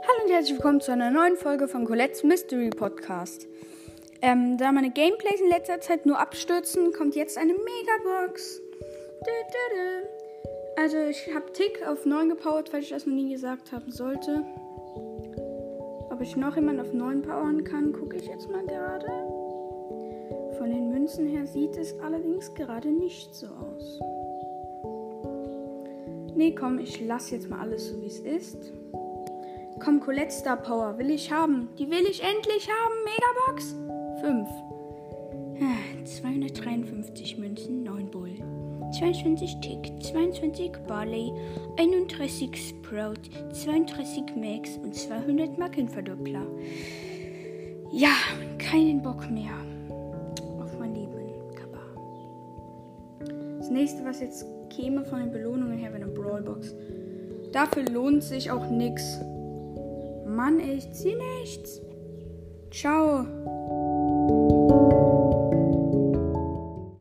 und herzlich willkommen zu einer neuen Folge von Colette's Mystery Podcast. Ähm, da meine Gameplays in letzter Zeit nur abstürzen, kommt jetzt eine Megabox. Also ich habe Tick auf 9 gepowert, falls ich das noch nie gesagt haben sollte. Ob ich noch jemand auf 9 powern kann, gucke ich jetzt mal gerade. Von den Münzen her sieht es allerdings gerade nicht so aus. Nee, komm, ich lasse jetzt mal alles so wie es ist. Komm, Colette Star Power will ich haben. Die will ich endlich haben. Megabox. 5. 253 Münzen, 9 Bull. 22 Tick, 22 Barley, 31 Sprout, 32 Max und 200 Markenverdoppler. Ja, keinen Bock mehr auf mein Leben, Kappa. Das nächste, was jetzt käme von den Belohnungen her, wäre eine Brawlbox. Dafür lohnt sich auch nichts. Mann, ich zieh nichts. Ciao.